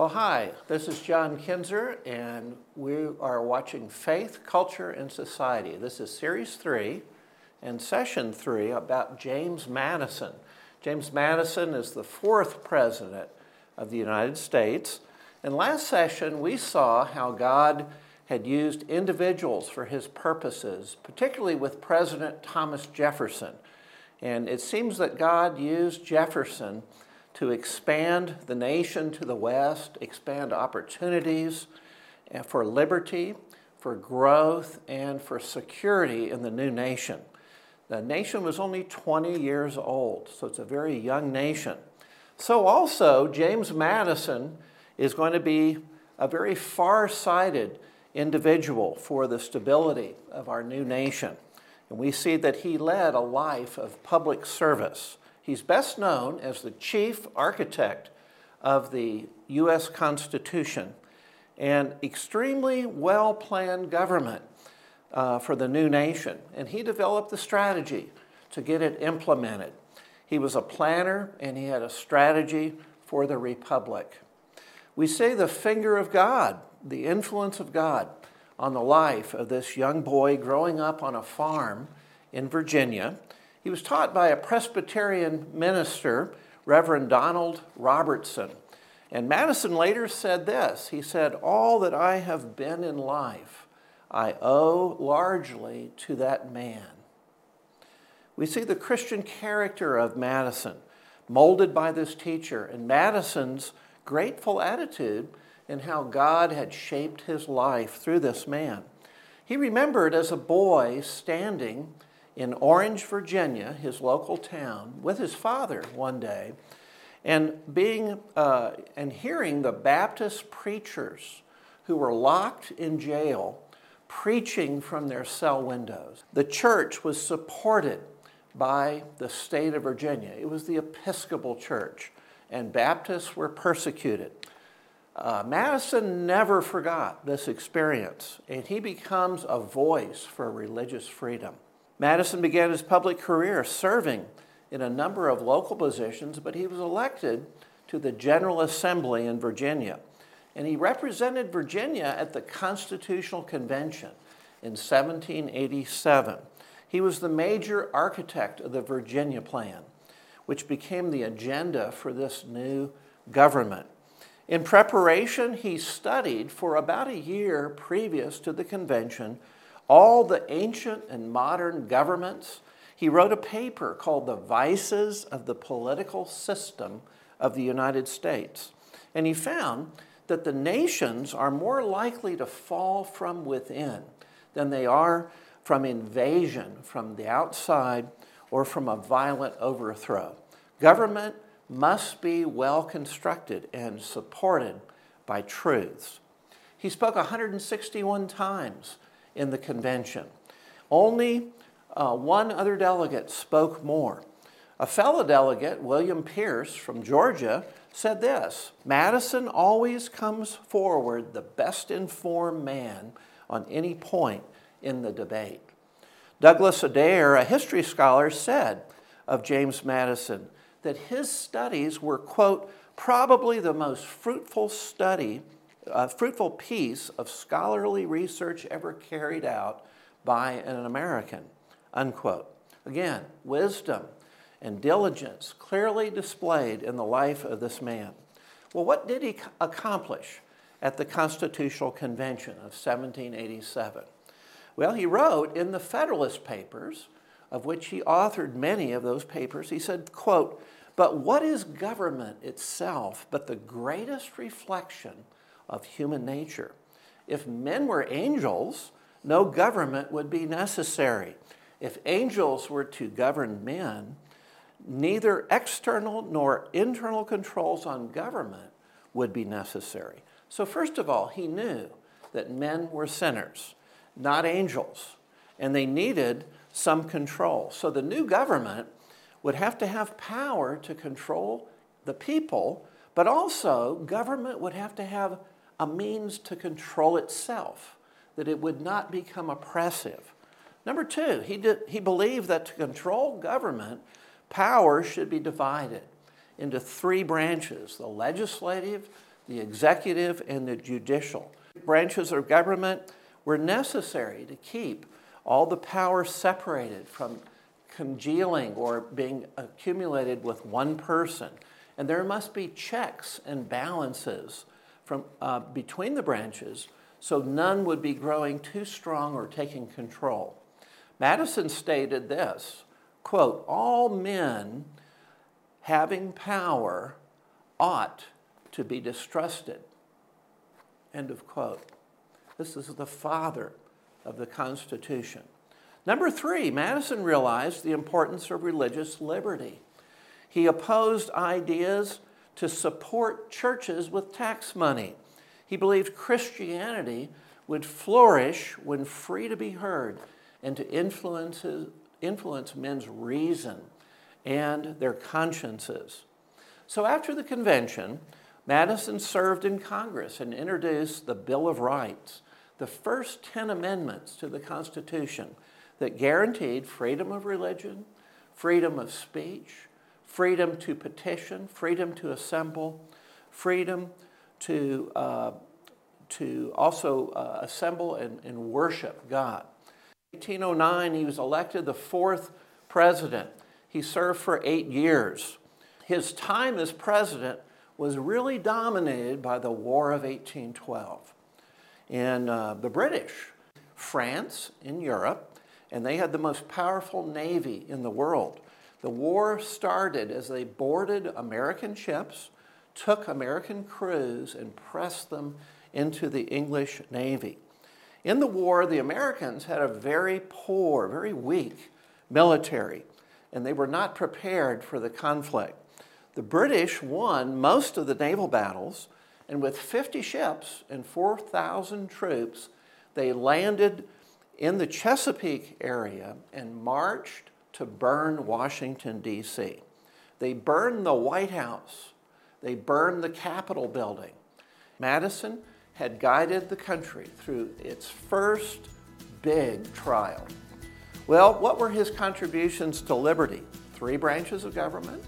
Well, hi, this is John Kinzer, and we are watching Faith, Culture, and Society. This is Series 3 and Session 3 about James Madison. James Madison is the fourth president of the United States. And last session, we saw how God had used individuals for his purposes, particularly with President Thomas Jefferson. And it seems that God used Jefferson to expand the nation to the west, expand opportunities for liberty, for growth, and for security in the new nation. The nation was only 20 years old, so it's a very young nation. So, also, James Madison is going to be a very far sighted individual for the stability of our new nation. And we see that he led a life of public service. He's best known as the chief architect of the U.S. Constitution and extremely well planned government uh, for the new nation. And he developed the strategy to get it implemented. He was a planner and he had a strategy for the republic. We say the finger of God, the influence of God on the life of this young boy growing up on a farm in Virginia he was taught by a Presbyterian minister, Reverend Donald Robertson. And Madison later said this He said, All that I have been in life, I owe largely to that man. We see the Christian character of Madison molded by this teacher and Madison's grateful attitude in how God had shaped his life through this man. He remembered as a boy standing in Orange, Virginia, his local town, with his father one day, and being uh, and hearing the Baptist preachers who were locked in jail preaching from their cell windows. The church was supported by the state of Virginia. It was the Episcopal Church, and Baptists were persecuted. Uh, Madison never forgot this experience, and he becomes a voice for religious freedom. Madison began his public career serving in a number of local positions, but he was elected to the General Assembly in Virginia. And he represented Virginia at the Constitutional Convention in 1787. He was the major architect of the Virginia Plan, which became the agenda for this new government. In preparation, he studied for about a year previous to the convention all the ancient and modern governments. He wrote a paper called The Vices of the Political System of the United States. And he found that the nations are more likely to fall from within than they are from invasion from the outside or from a violent overthrow. Government must be well constructed and supported by truths. He spoke 161 times in the convention. Only uh, one other delegate spoke more. A fellow delegate, William Pierce from Georgia, said this Madison always comes forward the best informed man on any point in the debate. Douglas Adair, a history scholar, said of James Madison that his studies were, quote, probably the most fruitful study a fruitful piece of scholarly research ever carried out by an American, unquote. Again, wisdom and diligence clearly displayed in the life of this man. Well, what did he accomplish at the Constitutional Convention of 1787? Well, he wrote in the Federalist Papers, of which he authored many of those papers, he said, quote, but what is government itself but the greatest reflection of human nature. If men were angels, no government would be necessary. If angels were to govern men, neither external nor internal controls on government would be necessary. So, first of all, he knew that men were sinners, not angels, and they needed some control. So, the new government would have to have power to control the people, but also government would have to have a means to control itself, that it would not become oppressive. Number two, he, did, he believed that to control government, power should be divided into three branches the legislative, the executive, and the judicial. Branches of government were necessary to keep all the power separated from congealing or being accumulated with one person. And there must be checks and balances from, uh, between the branches so none would be growing too strong or taking control. Madison stated this quote, All men having power ought to be distrusted. End of quote. This is the father of the Constitution. Number three, Madison realized the importance of religious liberty. He opposed ideas to support churches with tax money. He believed Christianity would flourish when free to be heard and to influence, influence men's reason and their consciences. So after the convention, Madison served in Congress and introduced the Bill of Rights, the first 10 amendments to the Constitution that guaranteed freedom of religion, freedom of speech, freedom to petition, freedom to assemble, freedom to, uh, to also uh, assemble and, and worship God. In 1809, he was elected the fourth president. He served for eight years. His time as president was really dominated by the War of 1812. And uh, the British, France in Europe, and they had the most powerful navy in the world. The war started as they boarded American ships took American crews and pressed them into the English Navy. In the war, the Americans had a very poor, very weak military, and they were not prepared for the conflict. The British won most of the naval battles, and with 50 ships and 4,000 troops, they landed in the Chesapeake area and marched to burn Washington, D.C. They burned the White House they burned the Capitol building. Madison had guided the country through its first big trial. Well, what were his contributions to liberty? Three branches of government,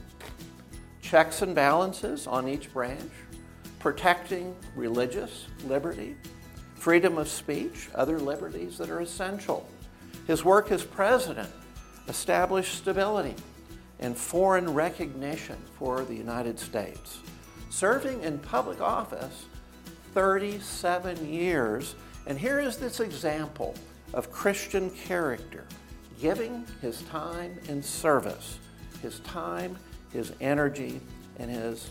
checks and balances on each branch, protecting religious liberty, freedom of speech, other liberties that are essential. His work as president established stability and foreign recognition for the United States. Serving in public office 37 years, and here is this example of Christian character giving his time in service, his time, his energy, and his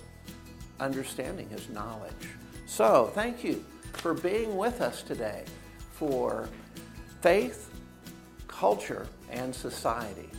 understanding, his knowledge. So, thank you for being with us today for faith, culture, and society.